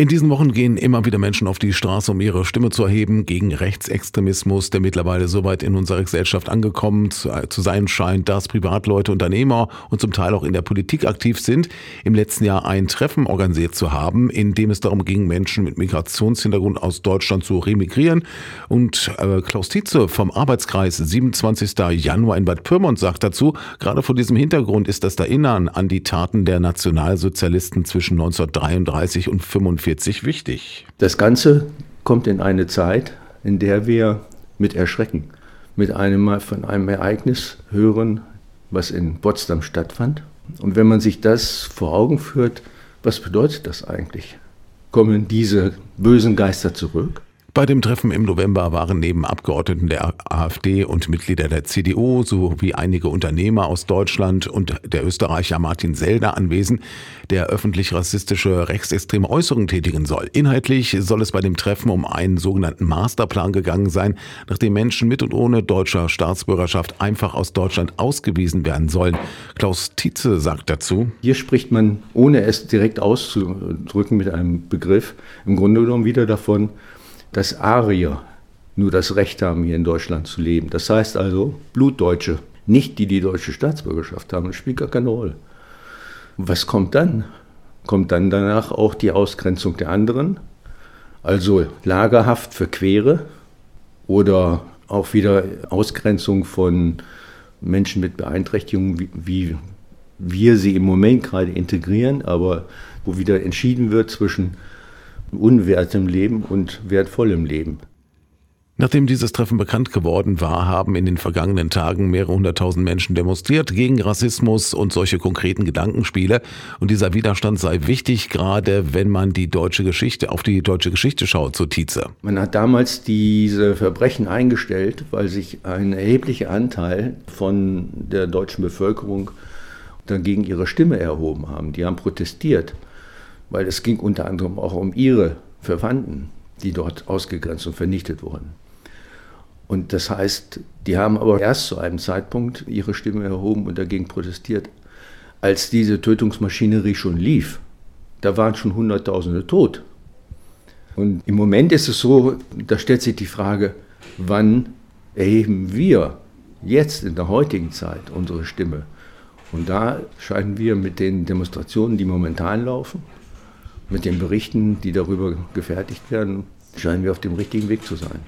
In diesen Wochen gehen immer wieder Menschen auf die Straße, um ihre Stimme zu erheben gegen Rechtsextremismus, der mittlerweile so weit in unserer Gesellschaft angekommen zu sein scheint, dass Privatleute, Unternehmer und zum Teil auch in der Politik aktiv sind, im letzten Jahr ein Treffen organisiert zu haben, in dem es darum ging, Menschen mit Migrationshintergrund aus Deutschland zu remigrieren. Und äh, Klaus Tietze vom Arbeitskreis 27. Januar in Bad Pyrmont sagt dazu, gerade vor diesem Hintergrund ist das Erinnern an die Taten der Nationalsozialisten zwischen 1933 und 1945 45 wichtig. Das Ganze kommt in eine Zeit, in der wir mit Erschrecken mit einem, von einem Ereignis hören, was in Potsdam stattfand. Und wenn man sich das vor Augen führt, was bedeutet das eigentlich? Kommen diese bösen Geister zurück? Bei dem Treffen im November waren neben Abgeordneten der AfD und Mitglieder der CDU sowie einige Unternehmer aus Deutschland und der Österreicher Martin Selder anwesend, der öffentlich rassistische rechtsextreme Äußerungen tätigen soll. Inhaltlich soll es bei dem Treffen um einen sogenannten Masterplan gegangen sein, nachdem Menschen mit und ohne deutscher Staatsbürgerschaft einfach aus Deutschland ausgewiesen werden sollen. Klaus Tietze sagt dazu. Hier spricht man, ohne es direkt auszudrücken mit einem Begriff, im Grunde genommen wieder davon, dass Arier nur das Recht haben, hier in Deutschland zu leben. Das heißt also Blutdeutsche, nicht die, die deutsche Staatsbürgerschaft haben. Das spielt gar keine Rolle. Was kommt dann? Kommt dann danach auch die Ausgrenzung der anderen? Also Lagerhaft für Quere oder auch wieder Ausgrenzung von Menschen mit Beeinträchtigungen, wie, wie wir sie im Moment gerade integrieren, aber wo wieder entschieden wird zwischen unwertem Leben und wertvollem Leben. Nachdem dieses Treffen bekannt geworden war, haben in den vergangenen Tagen mehrere hunderttausend Menschen demonstriert gegen Rassismus und solche konkreten Gedankenspiele. Und dieser Widerstand sei wichtig, gerade wenn man die deutsche Geschichte auf die deutsche Geschichte schaut, so Tietze. Man hat damals diese Verbrechen eingestellt, weil sich ein erheblicher Anteil von der deutschen Bevölkerung dagegen ihre Stimme erhoben haben. Die haben protestiert weil es ging unter anderem auch um ihre Verwandten, die dort ausgegrenzt und vernichtet wurden. Und das heißt, die haben aber erst zu einem Zeitpunkt ihre Stimme erhoben und dagegen protestiert, als diese Tötungsmaschinerie schon lief. Da waren schon Hunderttausende tot. Und im Moment ist es so, da stellt sich die Frage, wann erheben wir jetzt in der heutigen Zeit unsere Stimme? Und da scheinen wir mit den Demonstrationen, die momentan laufen, mit den Berichten, die darüber gefertigt werden, scheinen wir auf dem richtigen Weg zu sein.